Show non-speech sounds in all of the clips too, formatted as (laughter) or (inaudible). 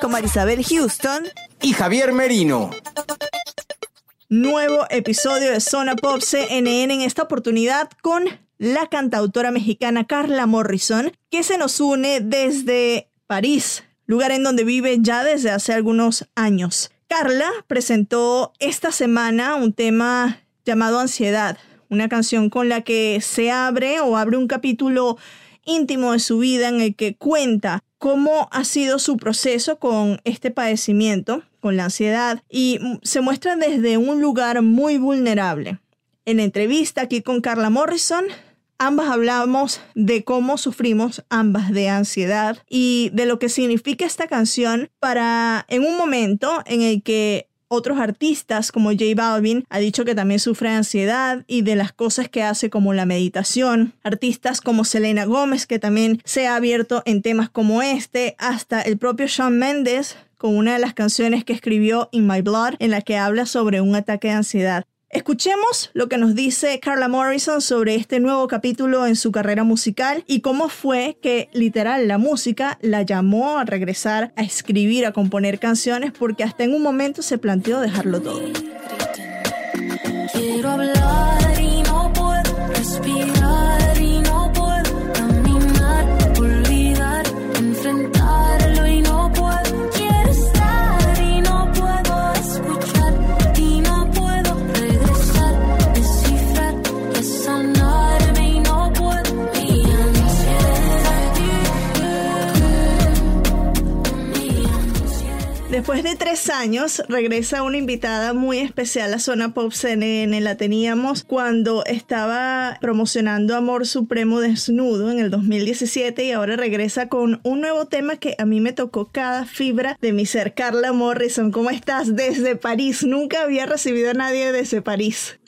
con Marisabel Houston. y Javier Merino. Nuevo episodio de Zona Pop CNN en esta oportunidad con la cantautora mexicana Carla Morrison, que se nos une desde París, lugar en donde vive ya desde hace algunos años. Carla presentó esta semana un tema llamado Ansiedad, una canción con la que se abre o abre un capítulo íntimo de su vida en el que cuenta cómo ha sido su proceso con este padecimiento, con la ansiedad, y se muestra desde un lugar muy vulnerable. En la entrevista aquí con Carla Morrison, ambas hablamos de cómo sufrimos ambas de ansiedad y de lo que significa esta canción para en un momento en el que otros artistas como J Balvin ha dicho que también sufre ansiedad y de las cosas que hace como la meditación. Artistas como Selena Gómez que también se ha abierto en temas como este. Hasta el propio Shawn Mendes con una de las canciones que escribió In My Blood en la que habla sobre un ataque de ansiedad. Escuchemos lo que nos dice Carla Morrison sobre este nuevo capítulo en su carrera musical y cómo fue que literal la música la llamó a regresar a escribir, a componer canciones porque hasta en un momento se planteó dejarlo todo. Quiero hablar Después de tres años, regresa una invitada muy especial a Zona Pop CNN. La teníamos cuando estaba promocionando Amor Supremo Desnudo en el 2017 y ahora regresa con un nuevo tema que a mí me tocó cada fibra de mi ser. Carla Morrison, ¿cómo estás? Desde París. Nunca había recibido a nadie desde París.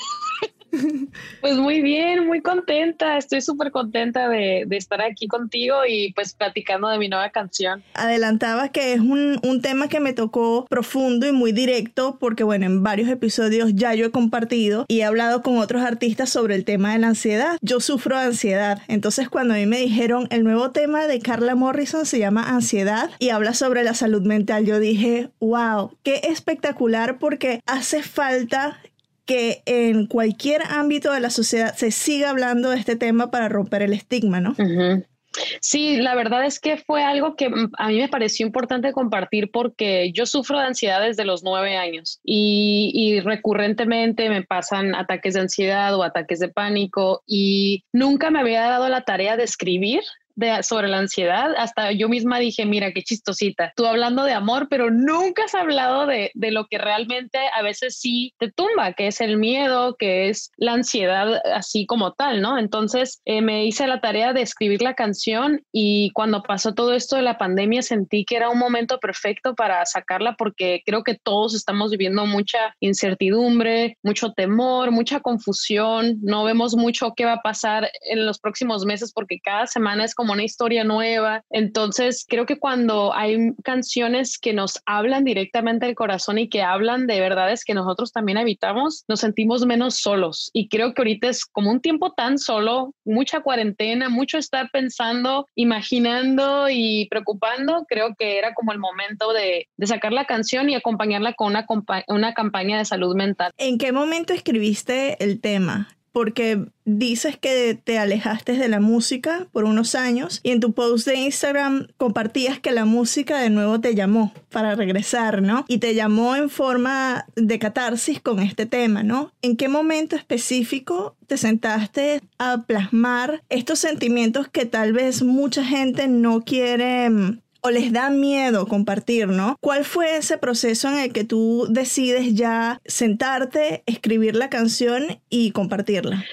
Pues muy bien, muy contenta. Estoy súper contenta de, de estar aquí contigo y pues platicando de mi nueva canción. Adelantaba que es un, un tema que me tocó profundo y muy directo porque bueno, en varios episodios ya yo he compartido y he hablado con otros artistas sobre el tema de la ansiedad. Yo sufro de ansiedad, entonces cuando a mí me dijeron el nuevo tema de Carla Morrison se llama Ansiedad y habla sobre la salud mental, yo dije, wow, qué espectacular porque hace falta que en cualquier ámbito de la sociedad se siga hablando de este tema para romper el estigma, ¿no? Ujú. Sí, la verdad es que fue algo que a mí me pareció importante compartir porque yo sufro de ansiedad desde los nueve años y recurrentemente me pasan ataques de ansiedad o ataques de pánico y nunca me había dado la tarea de escribir de, sobre la ansiedad, hasta yo misma dije, mira, qué chistosita, tú hablando de amor, pero nunca has hablado de, de lo que realmente a veces sí te tumba, que es el miedo, que es la ansiedad así como tal, ¿no? Entonces eh, me hice la tarea de escribir la canción y cuando pasó todo esto de la pandemia sentí que era un momento perfecto para sacarla porque creo que todos estamos viviendo mucha incertidumbre, mucho temor, mucha confusión, no vemos mucho qué va a pasar en los próximos meses porque cada semana es como una historia nueva. Entonces, creo que cuando hay canciones que nos hablan directamente al corazón y que hablan de verdades que nosotros también habitamos, nos sentimos menos solos. Y creo que ahorita es como un tiempo tan solo, mucha cuarentena, mucho estar pensando, imaginando y preocupando. Creo que era como el momento de, de sacar la canción y acompañarla con una, una campaña de salud mental. ¿En qué momento escribiste el tema? Porque dices que te alejaste de la música por unos años y en tu post de Instagram compartías que la música de nuevo te llamó para regresar, ¿no? Y te llamó en forma de catarsis con este tema, ¿no? ¿En qué momento específico te sentaste a plasmar estos sentimientos que tal vez mucha gente no quiere mm, o les da miedo compartir, ¿no? ¿Cuál fue ese proceso en el que tú decides ya sentarte, escribir la canción y compartirla?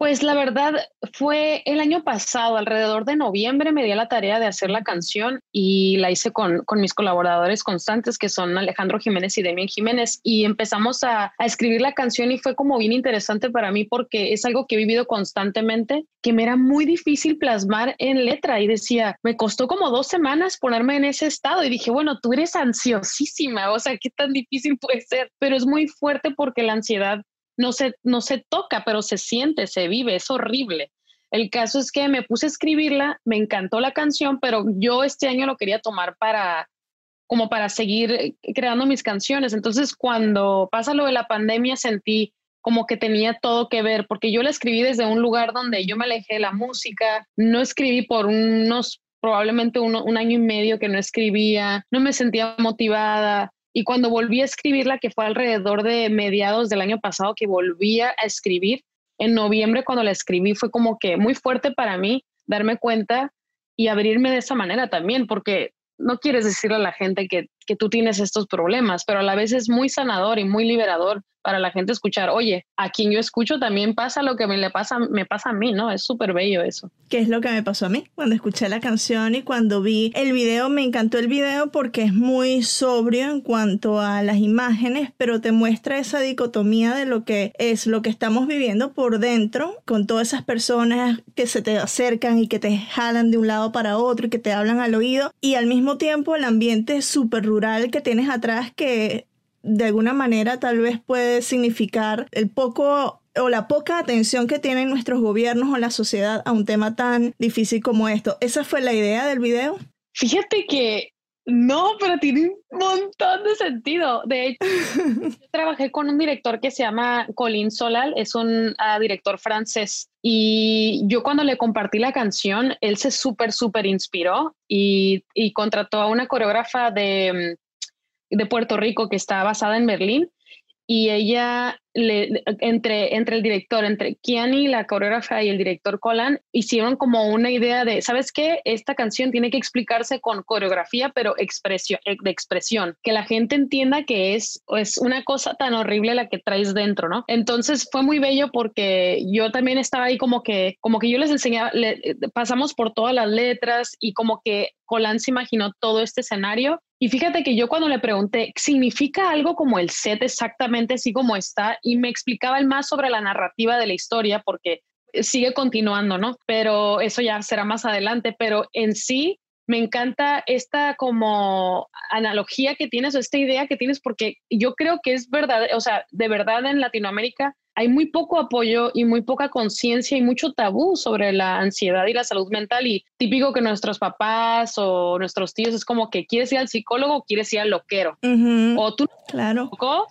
Pues la verdad fue el año pasado, alrededor de noviembre, me di a la tarea de hacer la canción y la hice con, con mis colaboradores constantes, que son Alejandro Jiménez y Demian Jiménez, y empezamos a, a, escribir la canción y fue como bien interesante para mí porque es algo que he vivido constantemente, que me era muy difícil plasmar en letra y decía, me costó como dos semanas ponerme en ese estado y dije, bueno, tú eres ansiosísima, o sea, ¿qué tan difícil puede ser? Pero es muy fuerte porque la ansiedad no se, no se toca, pero se siente, se vive, es horrible. El caso es que me puse a escribirla, me encantó la canción, pero yo este año lo quería tomar para como para seguir creando mis canciones. Entonces, cuando pasa lo de la pandemia, sentí como que tenía todo que ver, porque yo la escribí desde un lugar donde yo me alejé de la música, no escribí por unos, probablemente un año y medio que no escribía, no me sentía motivada, y cuando volví a escribirla, que fue alrededor de mediados del año pasado que volví a escribir, en noviembre cuando la escribí fue como que muy fuerte para mí darme cuenta y abrirme de esa manera también, porque no quieres decirle a la gente que, que tú tienes estos problemas, pero a la vez es muy sanador y muy liberador para la gente escuchar, oye, a quien yo escucho también pasa lo que me le pasa, me pasa a mí, ¿no? Es súper bello eso. ¿Qué es lo que me pasó a mí? Cuando escuché la canción y cuando vi el video, me encantó el video porque es muy sobrio en cuanto a las imágenes, pero te muestra esa dicotomía de lo que es lo que estamos viviendo por dentro, con todas esas personas que se te acercan y que te jalan de un lado para otro y que te hablan al oído, y al mismo tiempo el ambiente súper rural que tienes atrás que de alguna manera tal vez puede significar el poco o la poca atención que tienen nuestros gobiernos o la sociedad a un tema tan difícil como esto. ¿Esa fue la idea del video? Fíjate que no, pero tiene un montón de sentido. De hecho, (laughs) trabajé con un director que se llama Colin Solal, es un uh, director francés. Y yo cuando le compartí la canción, él se súper, súper inspiró y, y contrató a una coreógrafa de, de Puerto Rico que está basada en Berlín y ella entre, entre el director, entre Kiani, la coreógrafa y el director Colan, hicieron como una idea de, ¿sabes qué? Esta canción tiene que explicarse con coreografía, pero expresión, eh, de expresión, que la gente entienda que es, es una cosa tan horrible la que traes dentro, ¿no? Entonces fue muy bello porque yo también estaba ahí como que, como que yo les enseñaba, le, pasamos por todas las letras y como que Colan se imaginó todo este escenario y fíjate que yo cuando le pregunté, ¿significa algo como el set exactamente así como está? Y me explicaba el más sobre la narrativa de la historia, porque sigue continuando, ¿no? Pero eso ya será más adelante, pero en sí me encanta esta como analogía que tienes o esta idea que tienes, porque yo creo que es verdad, o sea, de verdad en Latinoamérica hay muy poco apoyo y muy poca conciencia y mucho tabú sobre la ansiedad y la salud mental y típico que nuestros papás o nuestros tíos es como que quieres ir al psicólogo o quieres ir al loquero o tú claro. no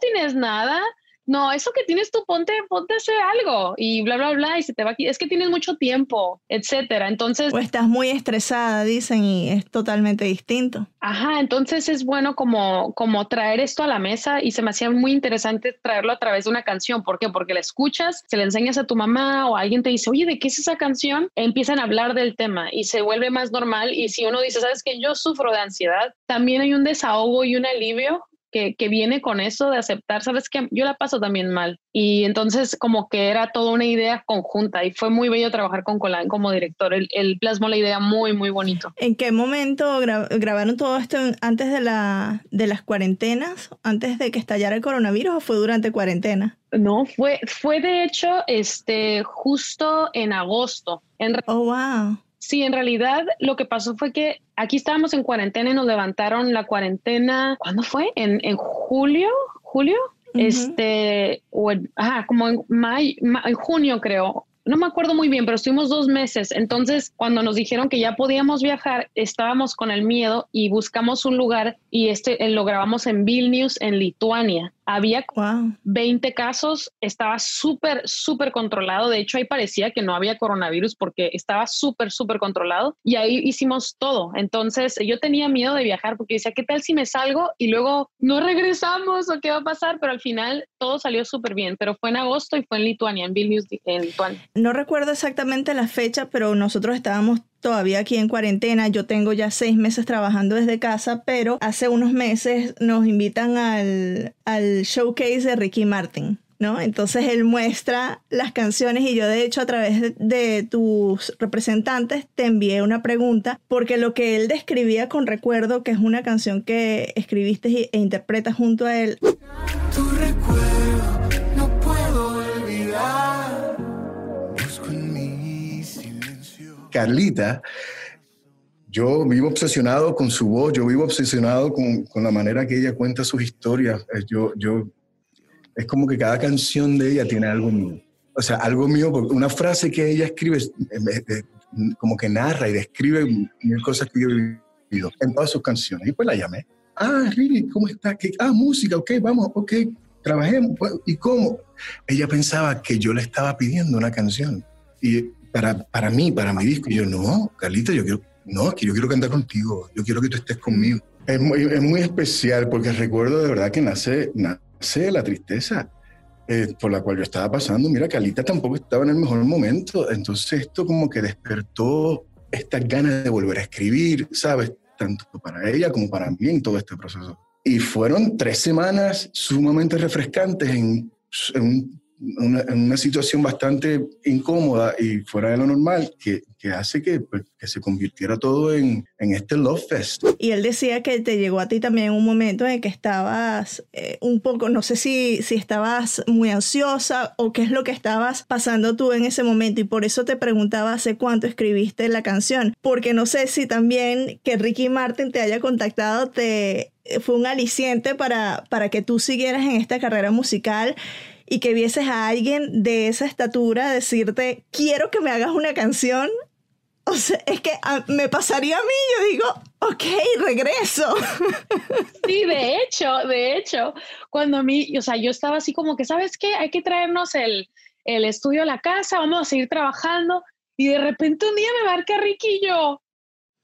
tienes nada no, eso que tienes tú, ponte, ponte a hacer algo y bla, bla, bla, y se te va aquí. Es que tienes mucho tiempo, etcétera. Entonces. O estás muy estresada, dicen, y es totalmente distinto. Ajá, entonces es bueno como, como traer esto a la mesa y se me hacía muy interesante traerlo a través de una canción. ¿Por qué? Porque la escuchas, se la enseñas a tu mamá o alguien te dice, oye, ¿de qué es esa canción? Empiezan a hablar del tema y se vuelve más normal. Y si uno dice, ¿sabes que Yo sufro de ansiedad, también hay un desahogo y un alivio que, viene con eso de aceptar, sabes que yo la paso también mal. Y entonces como que era toda una idea conjunta y fue muy bello trabajar con Colán como director. Él, él plasmó la idea muy, muy bonito. ¿En qué momento grabaron todo esto antes de, la, de las cuarentenas, antes de que estallara el coronavirus o fue durante cuarentena? No, fue, fue de hecho este, justo en agosto. En oh, wow. Sí, en realidad lo que pasó fue que aquí estábamos en cuarentena y nos levantaron la cuarentena, ¿cuándo fue? En, en julio, julio, este, o ajá, como en mayo, en junio creo, no me acuerdo muy bien, pero estuvimos dos meses. Entonces, cuando nos dijeron que ya podíamos viajar, estábamos con el miedo y buscamos un lugar y este eh, lo grabamos en Vilnius, en Lituania. Había Wow. 20 casos, estaba súper, súper controlado. De hecho, ahí parecía que no había coronavirus porque estaba súper, súper controlado. Y ahí hicimos todo. Entonces, yo tenía miedo de viajar porque decía, ¿qué tal si me salgo y luego no regresamos o qué va a pasar? Pero al final todo salió súper bien. Pero fue en agosto y fue en Lituania, en Vilnius, en Lituania. No recuerdo exactamente la fecha, pero nosotros estábamos todavía aquí en cuarentena. Yo tengo ya seis meses trabajando desde casa, pero hace unos meses nos invitan al, al showcase de Ricky Martin. ¿No? Entonces él muestra las canciones y yo de hecho a través de, tus representantes te envié una pregunta porque lo que él describía con recuerdo, que es una canción que escribiste e interpretas junto a él, Carlita, yo vivo obsesionado con su voz, yo vivo obsesionado con, con la manera que ella cuenta sus historias. Eh, Yo, yo, es como que cada canción de ella tiene algo mío. O sea, algo mío, una frase que ella escribe, es- como que narra y describe mil cosas que yo he vivido en todas sus canciones. Y pues la llamé. Ah, Riri, ¿cómo está? ¿Qué? Ah, música, ok, vamos, ok, trabajemos. Bueno, ¿Y cómo? Ella pensaba que yo le estaba pidiendo una canción. Y para, para mí, para mi disco, y yo, no, Carlita, yo quiero, no, es que yo quiero cantar contigo, yo quiero que tú estés conmigo. Es muy, es muy especial porque recuerdo de verdad que nace, nace la tristeza eh, por la cual yo estaba pasando. Mira, Carlita tampoco estaba en el mejor momento, entonces esto como que despertó estas ganas de volver a escribir, ¿sabes? Tanto para ella como para mí en todo este proceso. Y fueron tres semanas sumamente refrescantes en, en un una, una situación bastante incómoda y fuera de lo normal que, que hace que, pues, que se convirtiera todo en, en este Love Fest. Y él decía que te llegó a ti también un momento en que estabas eh, un poco, no sé si, si estabas muy ansiosa o qué es lo que estabas pasando tú en ese momento. Y por eso te preguntaba hace cuánto escribiste la canción. Porque no sé si también que Ricky Martin te haya contactado te eh, fue un aliciente para, para que tú siguieras en esta carrera musical y que vieses a alguien de esa estatura decirte, quiero que me hagas una canción o sea, es que ah, me pasaría a mí, yo digo, ok, regreso. (laughs) Sí, de hecho, de hecho, cuando a mí, o sea, yo estaba así como que, ¿sabes qué? Hay que traernos el, el estudio a la casa, vamos a seguir trabajando. Y de repente un día me marca Ricky y yo,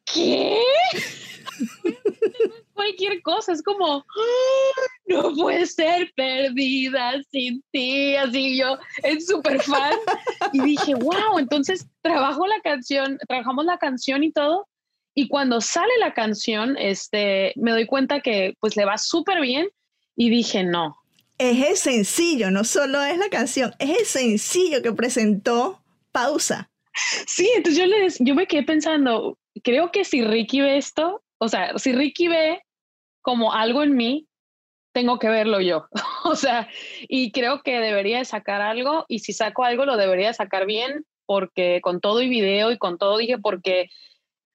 ¿qué? (laughs) Cualquier cosa, es como, "Ah, (laughs) no puede ser perdida sin ti, así yo, es súper fan. Y dije, wow, entonces trabajo la canción, trabajamos la canción y todo. Y cuando sale la canción, este, me doy cuenta que pues le va súper bien y dije, no, Es el sencillo, no solo es la canción, es el sencillo que presentó Pausa. Sí, entonces yo, les, yo me quedé pensando, creo que si Ricky ve esto, o sea, si Ricky ve como algo en mí, tengo que verlo yo. (laughs) o sea, y creo que debería de sacar algo y si saco algo lo debería de sacar bien porque con todo y video y con todo dije porque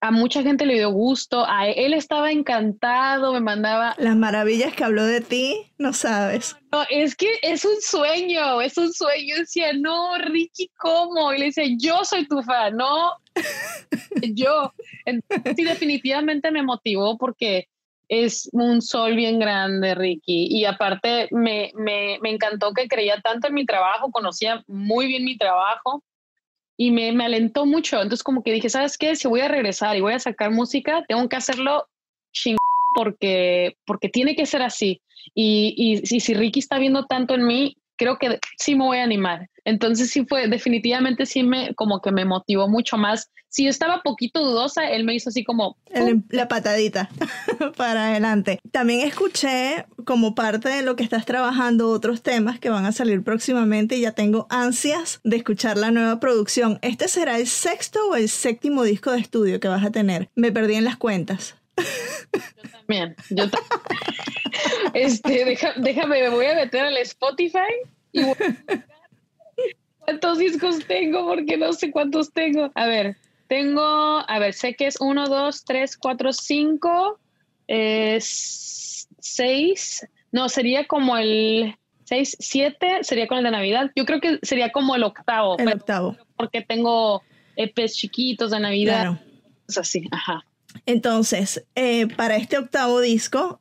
a mucha gente le dio gusto, a él estaba encantado, me mandaba, Las maravillas que habló de ti, no sabes. No, es que es un sueño, es un sueño. Yo decía, no, Ricky, ¿cómo? Y le decía, yo soy tu fan, no, (laughs) yo. Entonces, sí, definitivamente me motivó porque es un sol bien grande, Ricky. Y aparte, me, me, me encantó que creía tanto en mi trabajo, conocía muy bien mi trabajo y me, me alentó mucho. Entonces, como que dije, ¿sabes qué? Si voy a regresar y voy a sacar música, tengo que hacerlo ching porque, porque tiene que ser así. Y, y, si Ricky está viendo tanto en mí, creo que sí me voy a animar. Entonces sí fue, definitivamente sí me, como que me motivó mucho más. Si yo estaba poquito dudosa, él me hizo así como, El- la patadita (laughs) para adelante. También escuché como parte de lo que estás trabajando otros temas que van a salir próximamente y ya tengo ansias de escuchar la nueva producción. ¿Este será el sexto o el séptimo disco de estudio que vas a tener? Me perdí en las cuentas. también, yo ta- (laughs) este, deja- déjame, me voy a meter al Spotify y voy a cuántos discos tengo porque no sé cuántos tengo. A ver, tengo, a ver, sé que es uno, dos, tres, cuatro, cinco, eh, s- seis, no, sería como el seis, siete, sería con el de Navidad. Yo creo que sería como el octavo, El octavo. porque tengo EPs chiquitos de Navidad. Claro. Es así, ajá. Entonces, eh, para este octavo disco,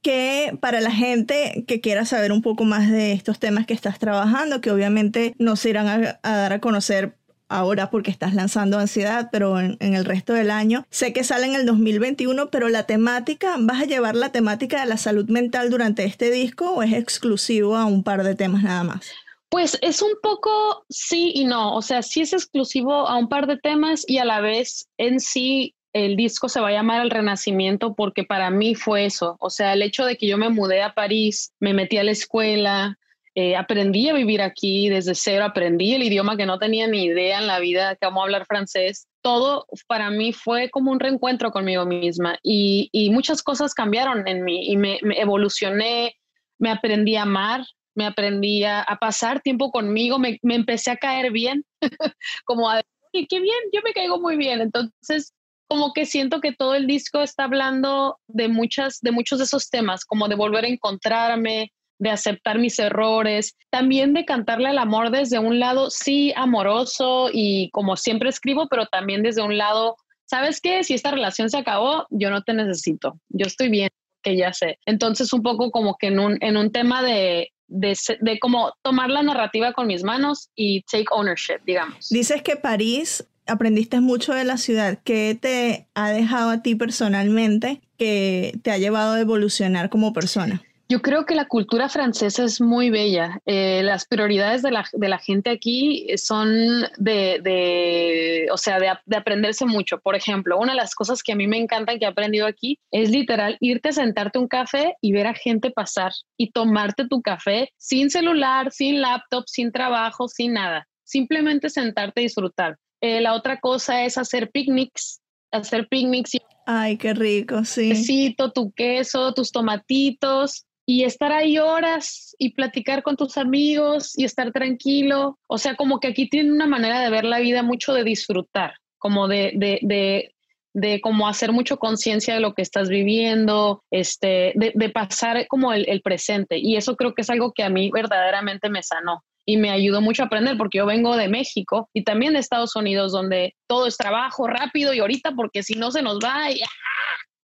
que para la gente que quiera saber un poco más de estos temas que estás trabajando, que obviamente no se irán a, a dar a conocer ahora porque estás lanzando ansiedad, pero en, el resto del año. Sé que sale en el 2021, pero la temática, ¿vas a llevar la temática de la salud mental durante este disco o es exclusivo a un par de temas nada más? Pues es un poco sí y no, o sea, sí es exclusivo a un par de temas y a la vez en sí el disco se va a llamar El Renacimiento porque para mí fue eso, o sea, el hecho de que yo me mudé a París, me metí a la escuela, eh, aprendí a vivir aquí desde cero, aprendí el idioma que no tenía ni idea en la vida, cómo hablar francés. Todo para mí fue como un reencuentro conmigo misma y, y muchas cosas cambiaron en mí y me, evolucioné, me aprendí a amar, me aprendí a, pasar tiempo conmigo, me, me, empecé a caer bien, (laughs) como a decir, qué bien, yo me caigo muy bien. Entonces, como que siento que todo el disco está hablando de muchas, de muchos de esos temas, como de volver a encontrarme, de aceptar mis errores, también de cantarle al amor desde un lado, sí, amoroso y como siempre escribo, pero también desde un lado, ¿sabes qué? Si esta relación se acabó, yo no te necesito, yo estoy bien, que ya sé. Entonces, un poco como que en un, en un tema de, de, de como tomar la narrativa con mis manos y take ownership, digamos. Dices que París aprendiste mucho de la ciudad. ¿Qué te ha dejado a ti personalmente que te ha llevado a evolucionar como persona? Yo creo que la cultura francesa es muy bella. Eh, las prioridades de la, de la, gente aquí son de, de o sea, de, de, aprenderse mucho. Por ejemplo, una de las cosas que a mí me encantan que he aprendido aquí es literal irte a sentarte un café y ver a gente pasar y tomarte tu café sin celular, sin laptop, sin trabajo, sin nada. Simplemente sentarte y disfrutar. Eh, la otra cosa es hacer picnics, hacer picnics. Ay, qué rico, sí. Tu queso, tus tomatitos, y estar ahí horas y platicar con tus amigos y estar tranquilo. O sea, como que aquí tienen una manera de ver la vida mucho de disfrutar, como de, de, de, de como hacer mucho conciencia de lo que estás viviendo, este, de, de pasar como el, el, presente. Y eso creo que es algo que a mí verdaderamente me sanó y me ayudó mucho a aprender porque yo vengo de México y también de Estados Unidos donde todo es trabajo rápido y ahorita porque si no se nos va y,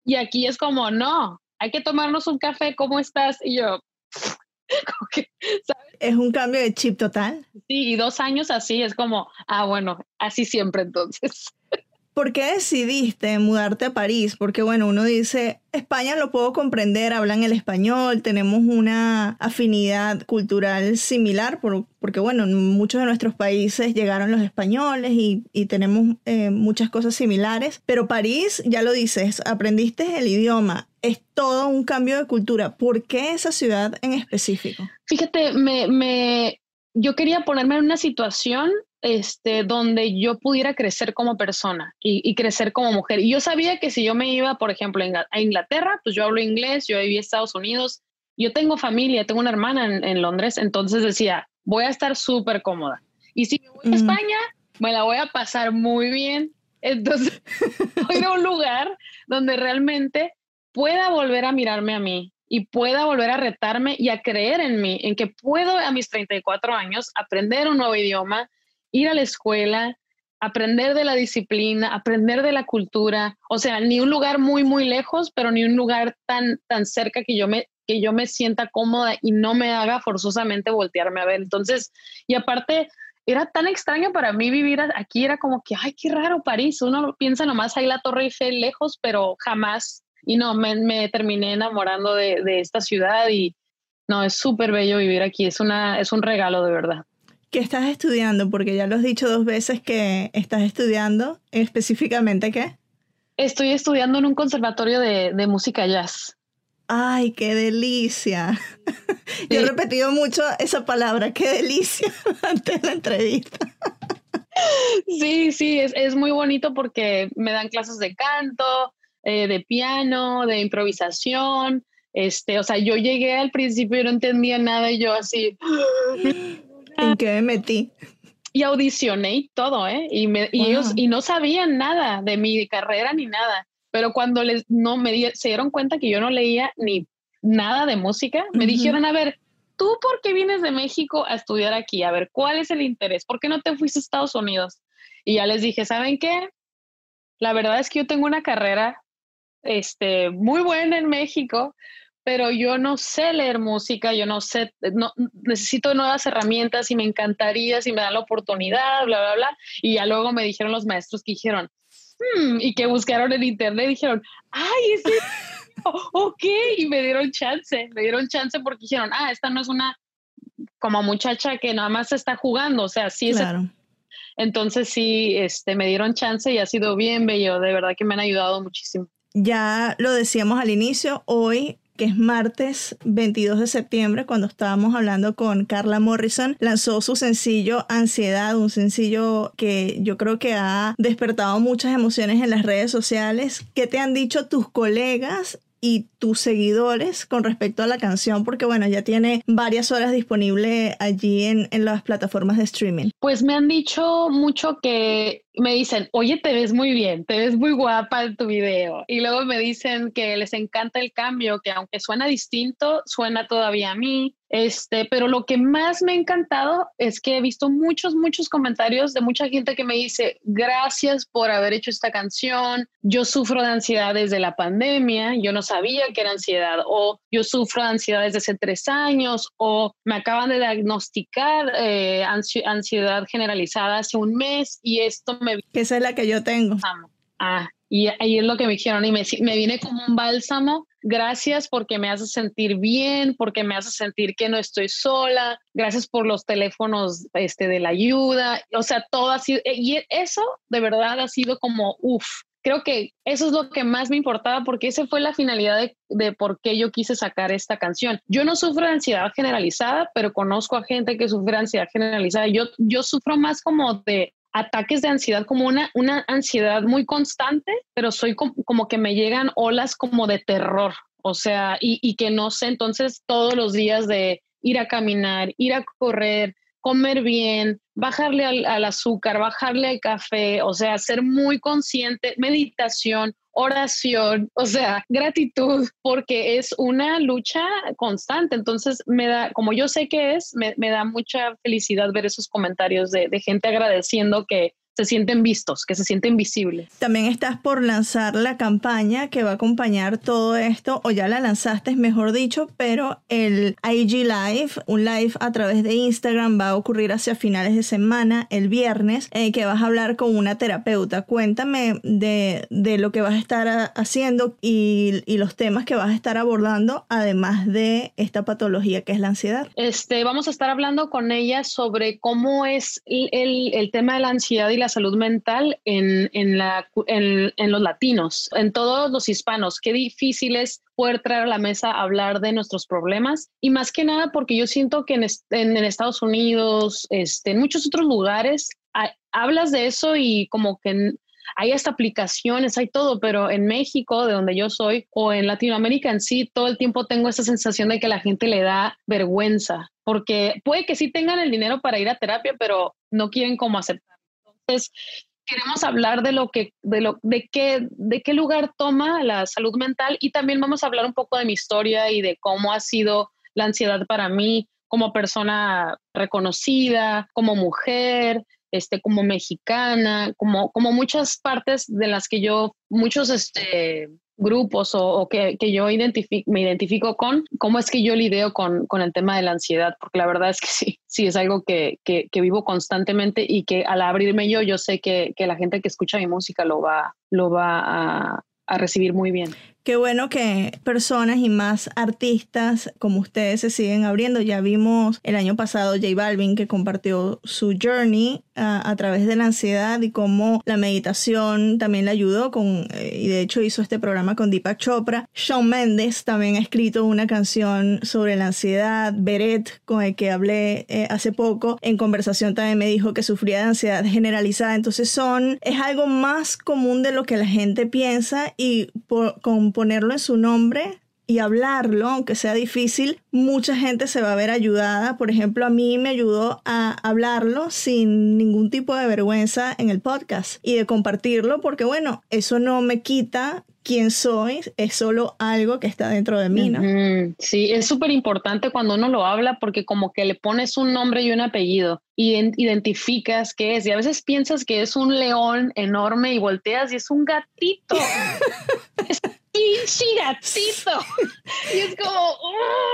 y aquí es como no, hay que tomarnos un café, ¿cómo estás? Y yo, (laughs) que, es un cambio de chip total. Sí, y dos años así es como, ah, bueno, así siempre entonces. (laughs) ¿Por qué decidiste mudarte a París? Porque bueno, uno dice, España lo puedo comprender, hablan el español, tenemos una afinidad cultural similar, por, porque bueno, en muchos de nuestros países llegaron los españoles y, y tenemos eh, muchas cosas similares, pero París, ya lo dices, aprendiste el idioma, es todo un cambio de cultura. ¿Por qué esa ciudad en específico? Fíjate, me, me, yo quería ponerme en una situación este, donde yo pudiera crecer como persona y, y, crecer como mujer. Y yo sabía que si yo me iba, por ejemplo, a Inglaterra, pues yo hablo inglés, yo viví en Estados Unidos, yo tengo familia, tengo una hermana en, en Londres, entonces decía, voy a estar súper cómoda. Y si me voy a mm. España, me la voy a pasar muy bien. Entonces, (laughs) voy a un lugar donde realmente pueda volver a mirarme a mí y pueda volver a retarme y a creer en mí, en que puedo a mis 34 años aprender un nuevo idioma, ir a la escuela, aprender de la disciplina, aprender de la cultura, o sea, ni un lugar muy, muy lejos, pero ni un lugar tan, tan cerca que yo me que yo me sienta cómoda y no me haga forzosamente voltearme a ver. Entonces, y aparte, era tan extraño para mí vivir aquí, era como que, ay, qué raro París, uno piensa nomás ahí la Torre Eiffel lejos, pero jamás, y no, me, me terminé enamorando de, de, esta ciudad y no, es súper bello vivir aquí, es, una, es un regalo de verdad. ¿Qué estás estudiando? Porque ya lo has dicho dos veces que estás estudiando. ¿Específicamente qué? Estoy estudiando en un conservatorio de, de música jazz. ¡Ay, qué delicia! Sí. (laughs) Yo he repetido mucho esa palabra, qué delicia, (laughs) antes de la entrevista. Sí, sí, es, es muy bonito porque me dan clases de canto, eh, de piano, de improvisación. Este, o sea, yo llegué al principio y no entendía nada y yo así, (gasps) (laughs) ¿En qué me metí? Y audicioné y todo, ¿eh? Y, me, y wow. ellos y no sabían nada de mi carrera ni nada. Pero cuando les, no, me di, se dieron cuenta que yo no leía ni nada de música, me uh -huh. dijeron, a ver, ¿tú por qué vienes de México a estudiar aquí? A ver, ¿cuál es el interés? ¿Por qué no te fuiste a Estados Unidos? Y ya les dije, ¿saben qué? La verdad es que yo tengo una carrera este, muy buena en México, pero yo no sé leer música, yo no sé, no, necesito nuevas herramientas y me encantaría si me dan la oportunidad, bla, bla, bla. Y ya luego me dijeron los maestros que dijeron, "Hmm", y que buscaron en internet y dijeron, ay, ese, (laughs) ok, y me dieron chance, me dieron chance porque dijeron, ah, esta no es una como muchacha que nada más está jugando, o sea, sí es Claro. entonces sí, este, me dieron chance y ha sido bien bello, de verdad que me han ayudado muchísimo. Ya lo decíamos al inicio, hoy que es martes 22 de septiembre, cuando estábamos hablando con Carla Morrison, lanzó su sencillo Ansiedad, un sencillo que yo creo que ha despertado muchas emociones en las redes sociales. ¿Qué te han dicho tus colegas y tus seguidores con respecto a la canción? Porque bueno, ya tiene varias horas disponible allí en, en las plataformas de streaming. Pues me han dicho mucho que me dicen, oye, te ves muy bien, te ves muy guapa en tu video. Y luego me dicen que les encanta el cambio, que aunque suena distinto, suena todavía a mí. Este, pero lo que más me ha encantado es que he visto muchos, muchos comentarios de mucha gente que me dice, gracias por haber hecho esta canción. Yo sufro de ansiedad desde la pandemia, yo no sabía que era ansiedad, o yo sufro de ansiedad desde hace tres años, o me acaban de diagnosticar eh, ansi- ansiedad generalizada hace un mes y esto me Que esa es la que yo tengo. Ah, y ahí es lo que me dijeron y me, me viene como un bálsamo. Gracias porque me hace sentir bien, porque me hace sentir que no estoy sola. Gracias por los teléfonos este, de la ayuda. O sea, todo ha sido, y eso de verdad ha sido como, uff, creo que eso es lo que más me importaba porque esa fue la finalidad de, de, por qué yo quise sacar esta canción. Yo no sufro de ansiedad generalizada, pero conozco a gente que sufre de ansiedad generalizada. Yo, yo sufro más como de ataques de ansiedad, como una, una ansiedad muy constante, pero soy como, como que me llegan olas como de terror, o sea, y, y que no sé, entonces todos los días de ir a caminar, ir a correr, comer bien, bajarle al, al, azúcar, bajarle al café, o sea, ser muy consciente, meditación, oración, o sea, gratitud, porque es una lucha constante. Entonces, me da, como yo sé que es, me, me da mucha felicidad ver esos comentarios de, de gente agradeciendo que se sienten vistos, que se sienten visibles. También estás por lanzar la campaña que va a acompañar todo esto, o ya la lanzaste, mejor dicho, pero el IG Live, un live a través de Instagram, va a ocurrir hacia finales de semana, el viernes, eh, que vas a hablar con una terapeuta. Cuéntame de, de lo que vas a estar a, haciendo y, y, los temas que vas a estar abordando, además de esta patología que es la ansiedad. Este, vamos a estar hablando con ella sobre cómo es el, el, el tema de la ansiedad y la salud mental en, en, la, en, en, los latinos, en todos los hispanos. Qué difícil es poder traer a la mesa a hablar de nuestros problemas y más que nada porque yo siento que en, en, en Estados Unidos, este, en muchos otros lugares, hablas de eso y como que hay hasta aplicaciones, hay todo, pero en México, de donde yo soy, o en Latinoamérica en sí, todo el tiempo tengo esa sensación de que la gente le da vergüenza, porque puede que sí tengan el dinero para ir a terapia, pero no quieren como aceptar. Entonces, queremos hablar de lo que, de lo, de qué, de qué lugar toma la salud mental y también vamos a hablar un poco de mi historia y de cómo ha sido la ansiedad para mí como persona reconocida, como mujer, este, como mexicana, como, como muchas partes de las que yo, muchos este, grupos o, que, que, yo identifico, me identifico con, cómo es que yo lidio con, con, el tema de la ansiedad, porque la verdad es que (laughs) sí, sí es algo que, que, vivo constantemente y que al abrirme yo, yo sé que, que la gente que escucha mi música lo va, lo va a, a recibir muy bien. Qué bueno que personas y más artistas como ustedes se siguen abriendo. Ya vimos el año pasado J Balvin que compartió su journey uh, a través de la ansiedad y cómo la meditación también le ayudó con, eh, y de hecho hizo este programa con Deepak Chopra. Shawn Mendes también ha escrito una canción sobre la ansiedad. Beret, con el que hablé eh, hace poco, en conversación también me dijo que sufría de ansiedad generalizada. Entonces son, es algo más común de lo que la gente piensa y por, con ponerlo en su nombre y hablarlo, aunque sea difícil, mucha gente se va a ver ayudada. Por ejemplo, a mí me ayudó a hablarlo sin ningún tipo de vergüenza en el podcast y de compartirlo, porque bueno, eso no me quita quién soy, es solo algo que está dentro de mí, ¿no? Sí, es súper importante cuando uno lo habla porque como que le pones un nombre y un apellido y identificas qué es y a veces piensas que es un león enorme y volteas y es un gatito. (laughs) es pinche gatito. (laughs) Y es como,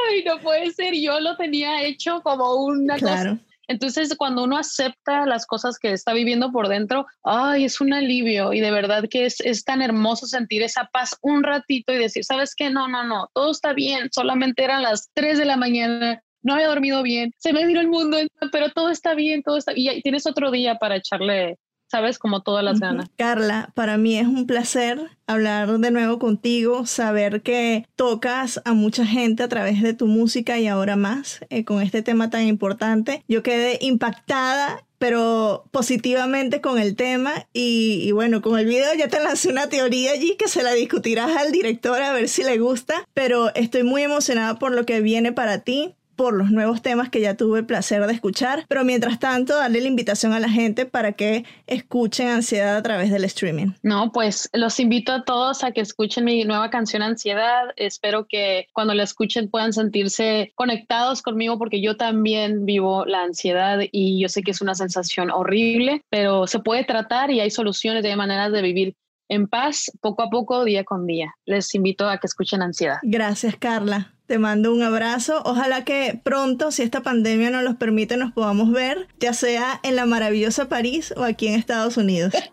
¡ay, no puede ser! Yo lo tenía hecho como una Claro. cosa. Entonces, cuando uno acepta las cosas que está viviendo por dentro, ay, es un alivio y de verdad que es, es tan hermoso sentir esa paz un ratito y decir, ¿sabes qué? No, no, no, todo está bien, solamente eran las 3 de la mañana, no había dormido bien, se me vino el mundo, pero todo está bien, todo está y ahí tienes otro día para echarle, ¿sabes? Como todas las ganas. Carla, para mí es un placer hablar de nuevo contigo, saber que tocas a mucha gente a través de tu música y ahora más eh, con este tema tan importante. Yo quedé impactada pero positivamente con el tema y, y bueno, con el video ya te lancé una teoría allí que se la discutirás al director a ver si le gusta, pero estoy muy emocionada por lo que viene para ti por los nuevos temas que ya tuve el placer de escuchar, pero mientras tanto darle la invitación a la gente para que escuchen Ansiedad a través del streaming. No, pues los invito a todos a que escuchen mi nueva canción Ansiedad. Espero que cuando la escuchen puedan sentirse conectados conmigo porque yo también vivo la ansiedad y yo sé que es una sensación horrible, pero se puede tratar y hay soluciones, hay maneras de vivir en paz poco a poco, día con día. Les invito a que escuchen Ansiedad. Gracias, Carla. Te mando un abrazo. Ojalá que pronto, si esta pandemia nos los permite, nos podamos ver, ya sea en la maravillosa París o aquí en Estados Unidos. (laughs)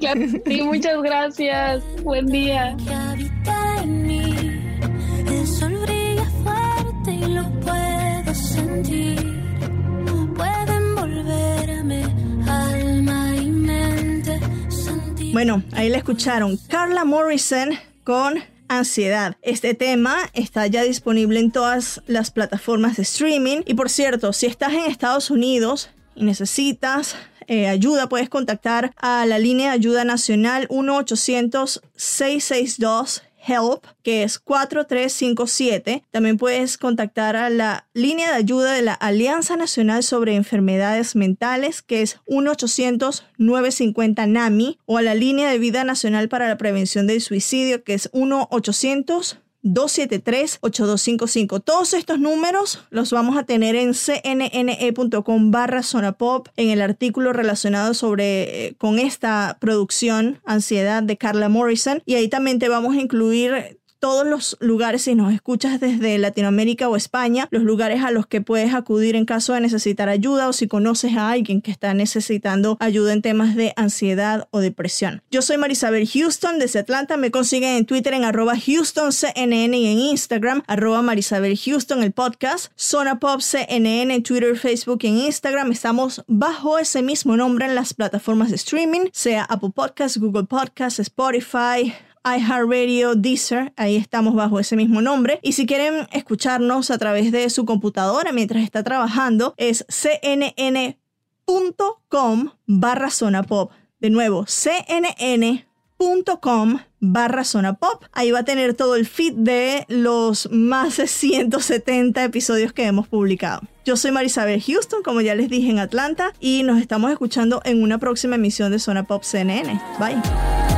Claro, sí, muchas gracias. Buen día. Bueno, ahí la escucharon. Carla Morrison con Ansiedad. Este tema está ya disponible en todas las plataformas de streaming. Y por cierto, si estás en Estados Unidos y necesitas eh, ayuda, puedes contactar a la línea de ayuda nacional 1-800-662. HELP, que es 4357. También puedes contactar a la línea de ayuda de la Alianza Nacional sobre Enfermedades Mentales, que es 1-800-950-NAMI, o a la línea de vida nacional para la prevención del suicidio, que es 1-800. 273-8255. Todos estos números los vamos a tener en cnne.com barra zona pop en el artículo relacionado sobre eh, con esta producción Ansiedad de Carla Morrison y ahí también te vamos a incluir todos los lugares, si nos escuchas desde Latinoamérica o España, los lugares a los que puedes acudir en caso de necesitar ayuda o si conoces a alguien que está necesitando ayuda en temas de ansiedad o depresión. Yo soy Marisabel Houston desde Atlanta. Me consiguen en Twitter en arroba HoustonCNN y en Instagram arroba Marisabel Houston, el podcast. Zona Pop en Twitter, Facebook y en Instagram. Estamos bajo ese mismo nombre en las plataformas de streaming, sea Apple Podcasts, Google Podcasts, Spotify, iHeartRadio, Deezer, ahí estamos bajo ese mismo nombre. Y si quieren escucharnos a través de su computadora mientras está trabajando, es cnn.com barra zona pop. De nuevo, cnn.com barra zona pop. Ahí va a tener todo el feed de los más de 170 episodios que hemos publicado. Yo soy Marisabel Houston, como ya les dije en Atlanta, y nos estamos escuchando en una próxima emisión de Zona Pop CNN. Bye.